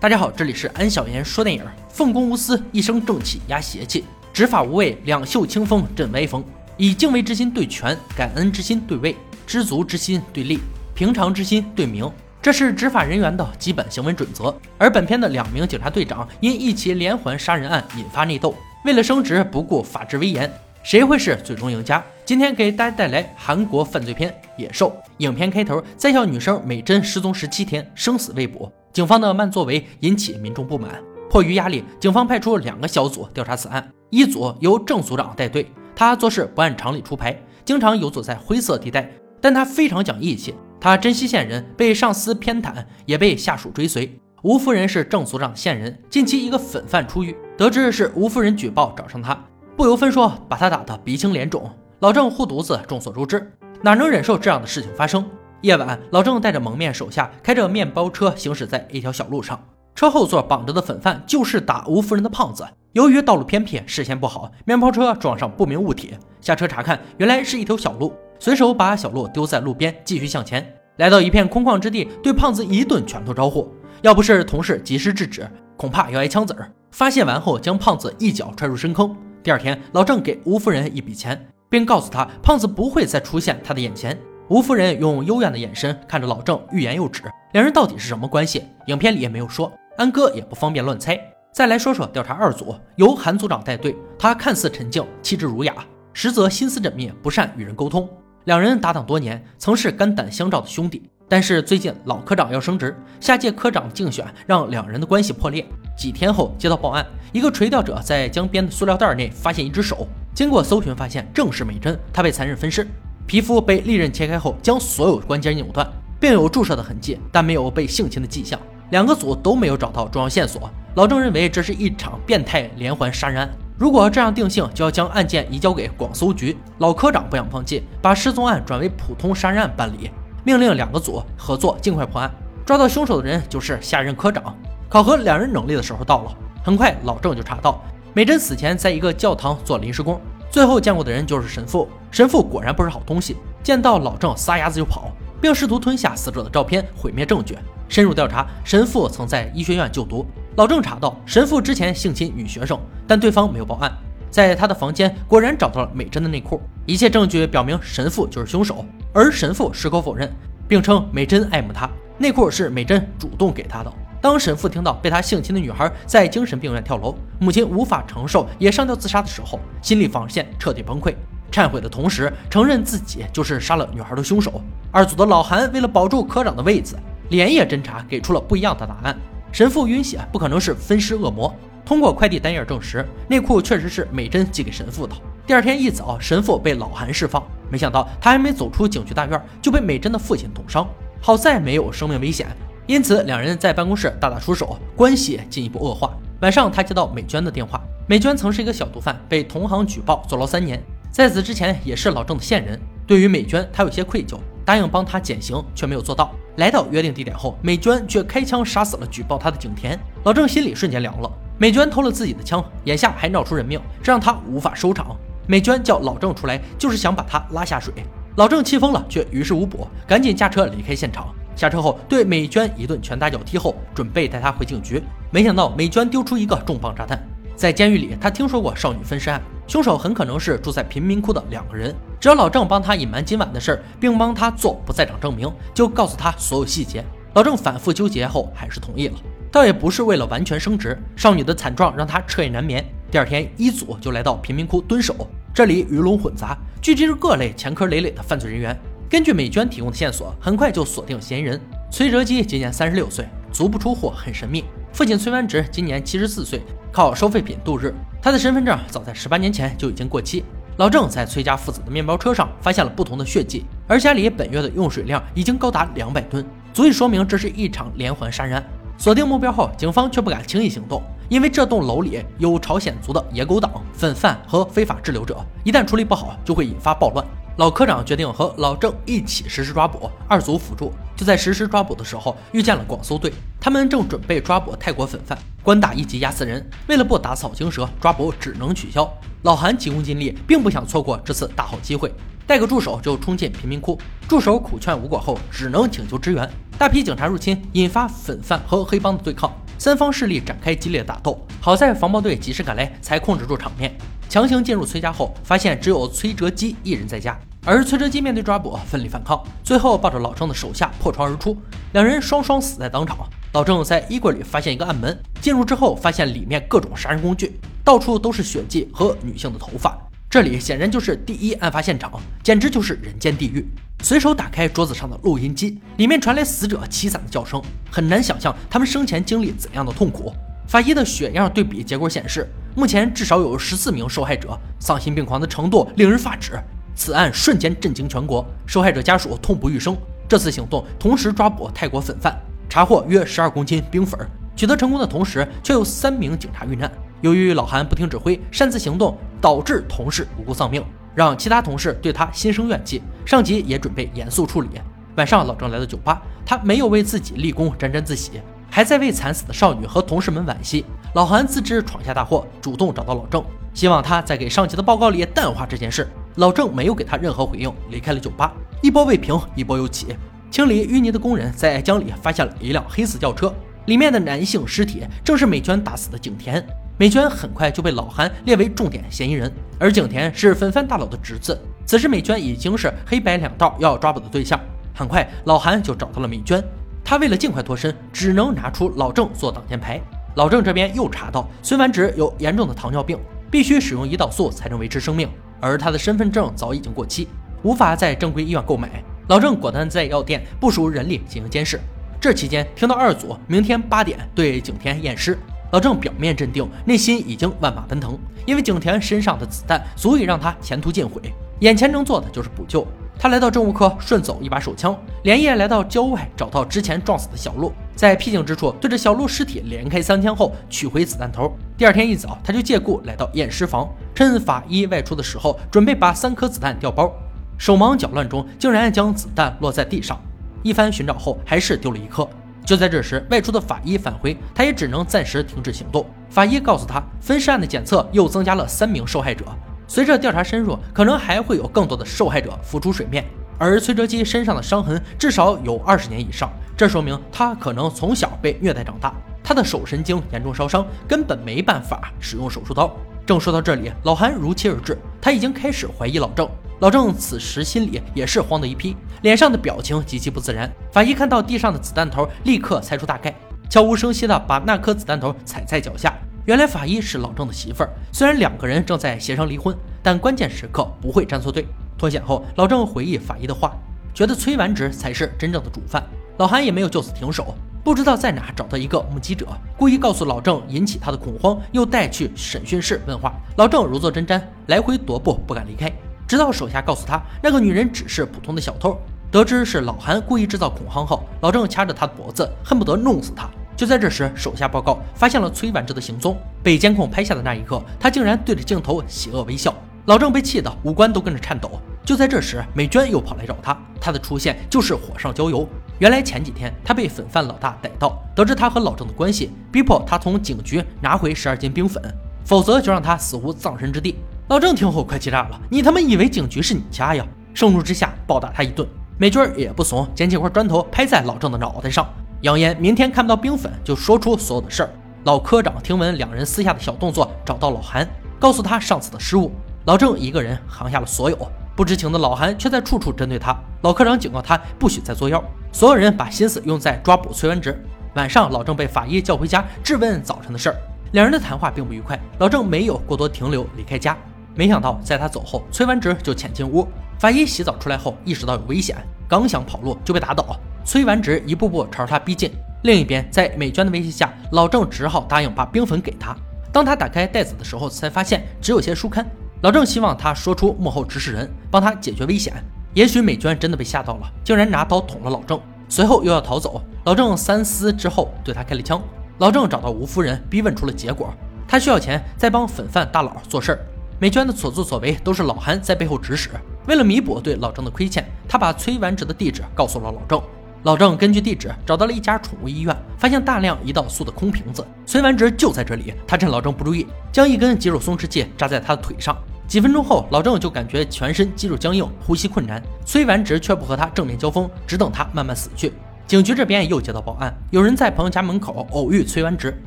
大家好，这里是安小言说电影。奉公无私，一生正气压邪气；执法无畏，两袖清风振歪风。以敬畏之心对权，感恩之心对位，知足之心对利，平常之心对名，这是执法人员的基本行为准则。而本片的两名警察队长因一起连环杀人案引发内斗，为了升职不顾法治威严，谁会是最终赢家？今天给大家带来韩国犯罪片《野兽》。影片开头，在校女生美珍失踪十七天，生死未卜。警方的慢作为引起民众不满，迫于压力，警方派出两个小组调查此案。一组由郑组长带队，他做事不按常理出牌，经常游走在灰色地带，但他非常讲义气。他珍惜线人，被上司偏袒，也被下属追随。吴夫人是郑组长线人，近期一个粉贩出狱，得知是吴夫人举报找上他，不由分说把他打得鼻青脸肿。老郑护犊子，众所周知，哪能忍受这样的事情发生？夜晚，老郑带着蒙面手下开着面包车行驶在一条小路上，车后座绑着的粉贩就是打吴夫人的胖子。由于道路偏僻，视线不好，面包车撞上不明物体，下车查看，原来是一条小路，随手把小路丢在路边，继续向前，来到一片空旷之地，对胖子一顿拳头招呼。要不是同事及时制止，恐怕要挨枪子儿。发泄完后，将胖子一脚踹入深坑。第二天，老郑给吴夫人一笔钱，并告诉他，胖子不会再出现他的眼前。吴夫人用幽怨的眼神看着老郑，欲言又止。两人到底是什么关系？影片里也没有说，安哥也不方便乱猜。再来说说调查二组，由韩组长带队，他看似沉静，气质儒雅，实则心思缜密，不善与人沟通。两人搭档多年，曾是肝胆相照的兄弟。但是最近老科长要升职，下届科长竞选让两人的关系破裂。几天后接到报案，一个垂钓者在江边的塑料袋内发现一只手，经过搜寻发现正是美珍，她被残忍分尸。皮肤被利刃切开后，将所有关节扭断，并有注射的痕迹，但没有被性侵的迹象。两个组都没有找到重要线索。老郑认为这是一场变态连环杀人案，如果这样定性，就要将案件移交给广搜局。老科长不想放弃，把失踪案转为普通杀人案办理，命令两个组合作，尽快破案，抓到凶手的人就是下任科长。考核两人能力的时候到了，很快老郑就查到美珍死前在一个教堂做临时工。最后见过的人就是神父，神父果然不是好东西，见到老郑撒丫子就跑，并试图吞下死者的照片，毁灭证据。深入调查，神父曾在医学院就读。老郑查到神父之前性侵女学生，但对方没有报案。在他的房间果然找到了美珍的内裤，一切证据表明神父就是凶手，而神父矢口否认，并称美珍爱慕他，内裤是美珍主动给他的。当神父听到被他性侵的女孩在精神病院跳楼，母亲无法承受，也上吊自杀的时候，心理防线彻底崩溃，忏悔的同时承认自己就是杀了女孩的凶手。二组的老韩为了保住科长的位子，连夜侦查，给出了不一样的答案。神父晕血不可能是分尸恶魔，通过快递单页证实，内裤确实是美珍寄给神父的。第二天一早，神父被老韩释放，没想到他还没走出警局大院，就被美珍的父亲捅伤，好在没有生命危险。因此，两人在办公室大打出手，关系进一步恶化。晚上，他接到美娟的电话。美娟曾是一个小毒贩，被同行举报坐牢三年，在此之前也是老郑的线人。对于美娟，他有些愧疚，答应帮他减刑，却没有做到。来到约定地点后，美娟却开枪杀死了举报他的景田。老郑心里瞬间凉了。美娟偷了自己的枪，眼下还闹出人命，这让他无法收场。美娟叫老郑出来，就是想把他拉下水。老郑气疯了，却于事无补，赶紧驾车离开现场。下车后，对美娟一顿拳打脚踢后，准备带她回警局。没想到美娟丢出一个重磅炸弹。在监狱里，他听说过少女分尸案，凶手很可能是住在贫民窟的两个人。只要老郑帮他隐瞒今晚的事儿，并帮他做不在场证明，就告诉他所有细节。老郑反复纠结后，还是同意了。倒也不是为了完全升职，少女的惨状让他彻夜难眠。第二天，一组就来到贫民窟蹲守，这里鱼龙混杂，聚集着各类前科累累的犯罪人员。根据美娟提供的线索，很快就锁定嫌疑人崔哲基。今年三十六岁，足不出户，很神秘。父亲崔完植今年七十四岁，靠收废品度日。他的身份证早在十八年前就已经过期。老郑在崔家父子的面包车上发现了不同的血迹，而家里本月的用水量已经高达两百吨，足以说明这是一场连环杀人。锁定目标后，警方却不敢轻易行动，因为这栋楼里有朝鲜族的野狗党、粉贩和非法滞留者，一旦处理不好，就会引发暴乱。老科长决定和老郑一起实施抓捕，二组辅助。就在实施抓捕的时候，遇见了广搜队，他们正准备抓捕泰国粉贩，官打一级压死人。为了不打草惊蛇，抓捕只能取消。老韩急功近利，并不想错过这次大好机会，带个助手就冲进贫民窟。助手苦劝无果后，只能请求支援。大批警察入侵，引发粉贩和黑帮的对抗。三方势力展开激烈打斗。好在防暴队及时赶来，才控制住场面。强行进入崔家后，发现只有崔哲基一人在家，而崔哲基面对抓捕，奋力反抗，最后抱着老郑的手下破窗而出，两人双双死在当场。老郑在衣柜里发现一个暗门，进入之后发现里面各种杀人工具，到处都是血迹和女性的头发。这里显然就是第一案发现场，简直就是人间地狱。随手打开桌子上的录音机，里面传来死者凄惨的叫声，很难想象他们生前经历怎样的痛苦。法医的血样对比结果显示，目前至少有十四名受害者，丧心病狂的程度令人发指。此案瞬间震惊全国，受害者家属痛不欲生。这次行动同时抓捕泰国粉贩，查获约十二公斤冰粉。取得成功的同时，却有三名警察遇难。由于老韩不听指挥，擅自行动，导致同事无辜丧命，让其他同事对他心生怨气。上级也准备严肃处理。晚上，老郑来到酒吧，他没有为自己立功沾沾自喜，还在为惨死的少女和同事们惋惜。老韩自知闯下大祸，主动找到老郑，希望他在给上级的报告里淡化这件事。老郑没有给他任何回应，离开了酒吧。一波未平，一波又起。清理淤泥的工人在江里发现了一辆黑色轿车，里面的男性尸体正是美娟打死的景田。美娟很快就被老韩列为重点嫌疑人，而景田是粉饭大佬的侄子。此时美娟已经是黑白两道要抓捕的对象。很快，老韩就找到了美娟。他为了尽快脱身，只能拿出老郑做挡箭牌。老郑这边又查到孙婉植有严重的糖尿病，必须使用胰岛素才能维持生命，而他的身份证早已经过期，无法在正规医院购买。老郑果断在药店部署人力进行监视。这期间，听到二组明天八点对景田验尸。老郑表面镇定，内心已经万马奔腾，因为景田身上的子弹足以让他前途尽毁，眼前能做的就是补救。他来到政务科，顺走一把手枪，连夜来到郊外，找到之前撞死的小鹿，在僻静之处对着小鹿尸体连开三枪后取回子弹头。第二天一早，他就借故来到验尸房，趁法医外出的时候，准备把三颗子弹调包，手忙脚乱中竟然将子弹落在地上，一番寻找后还是丢了一颗。就在这时，外出的法医返回，他也只能暂时停止行动。法医告诉他，分尸案的检测又增加了三名受害者，随着调查深入，可能还会有更多的受害者浮出水面。而崔哲基身上的伤痕至少有二十年以上，这说明他可能从小被虐待长大，他的手神经严重烧伤，根本没办法使用手术刀。正说到这里，老韩如期而至，他已经开始怀疑老郑。老郑此时心里也是慌的一批，脸上的表情极其不自然。法医看到地上的子弹头，立刻猜出大概，悄无声息地把那颗子弹头踩在脚下。原来法医是老郑的媳妇儿，虽然两个人正在协商离婚，但关键时刻不会站错队。脱险后，老郑回忆法医的话，觉得崔完直才是真正的主犯。老韩也没有就此停手，不知道在哪找到一个目击者，故意告诉老郑，引起他的恐慌，又带去审讯室问话。老郑如坐针毡，来回踱步，不敢离开。直到手下告诉他，那个女人只是普通的小偷。得知是老韩故意制造恐慌后，老郑掐着他的脖子，恨不得弄死他。就在这时，手下报告发现了崔婉芝的行踪，被监控拍下的那一刻，他竟然对着镜头邪恶微笑。老郑被气得五官都跟着颤抖。就在这时，美娟又跑来找他，她的出现就是火上浇油。原来前几天他被粉贩老大逮到，得知他和老郑的关系，逼迫他从警局拿回十二斤冰粉，否则就让他死无葬身之地。老郑听后快气炸了，你他妈以为警局是你家呀？盛怒之下暴打他一顿。美军也不怂，捡起块砖头拍在老郑的脑袋上，扬言明天看不到冰粉就说出所有的事儿。老科长听闻两人私下的小动作，找到老韩，告诉他上次的失误。老郑一个人扛下了所有，不知情的老韩却在处处针对他。老科长警告他不许再作妖。所有人把心思用在抓捕崔文植。晚上，老郑被法医叫回家质问早晨的事儿，两人的谈话并不愉快。老郑没有过多停留，离开家。没想到，在他走后，崔完植就潜进屋。法医洗澡出来后，意识到有危险，刚想跑路就被打倒。崔完植一步步朝着他逼近。另一边，在美娟的威胁下，老郑只好答应把冰粉给他。当他打开袋子的时候，才发现只有些书刊。老郑希望他说出幕后指使人，帮他解决危险。也许美娟真的被吓到了，竟然拿刀捅了老郑，随后又要逃走。老郑三思之后，对他开了枪。老郑找到吴夫人，逼问出了结果。他需要钱，再帮粉贩大佬做事儿。美娟的所作所为都是老韩在背后指使。为了弥补对老郑的亏欠，他把崔完植的地址告诉了老郑。老郑根据地址找到了一家宠物医院，发现大量胰岛素的空瓶子。崔完植就在这里。他趁老郑不注意，将一根肌肉松弛剂扎在他的腿上。几分钟后，老郑就感觉全身肌肉僵硬，呼吸困难。崔完植却不和他正面交锋，只等他慢慢死去。警局这边又接到报案，有人在朋友家门口偶遇崔完直。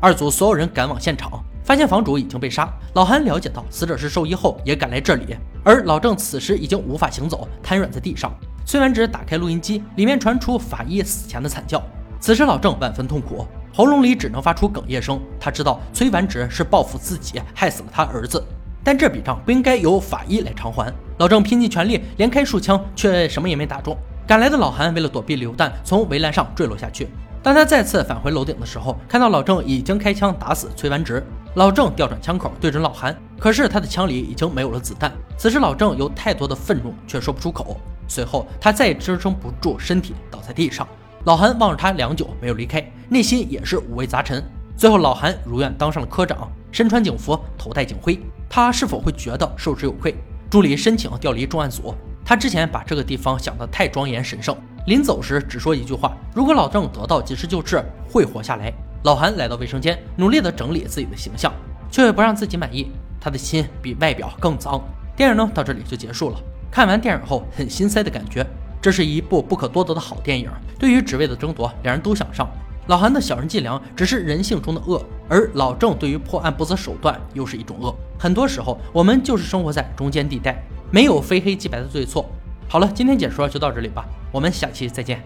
二组所有人赶往现场，发现房主已经被杀。老韩了解到死者是兽医后，也赶来这里。而老郑此时已经无法行走，瘫软在地上。崔完直打开录音机，里面传出法医死前的惨叫。此时老郑万分痛苦，喉咙里只能发出哽咽声。他知道崔完直是报复自己，害死了他儿子。但这笔账不应该由法医来偿还。老郑拼尽全力，连开数枪，却什么也没打中。赶来的老韩为了躲避榴弹，从围栏上坠落下去。当他再次返回楼顶的时候，看到老郑已经开枪打死崔完直。老郑调转枪口对准老韩，可是他的枪里已经没有了子弹。此时老郑有太多的愤怒，却说不出口。随后他再也支撑不住身体，倒在地上。老韩望着他良久，没有离开，内心也是五味杂陈。最后老韩如愿当上了科长，身穿警服，头戴警徽。他是否会觉得受之有愧？助理申请调离重案组。他之前把这个地方想得太庄严神圣，临走时只说一句话：如果老郑得到及时救治，会活下来。老韩来到卫生间，努力地整理自己的形象，却不让自己满意。他的心比外表更脏。电影呢，到这里就结束了。看完电影后，很心塞的感觉。这是一部不可多得的好电影。对于职位的争夺，两人都想上。老韩的小人计量只是人性中的恶，而老郑对于破案不择手段又是一种恶。很多时候，我们就是生活在中间地带，没有非黑即白的对错。好了，今天解说就到这里吧，我们下期再见。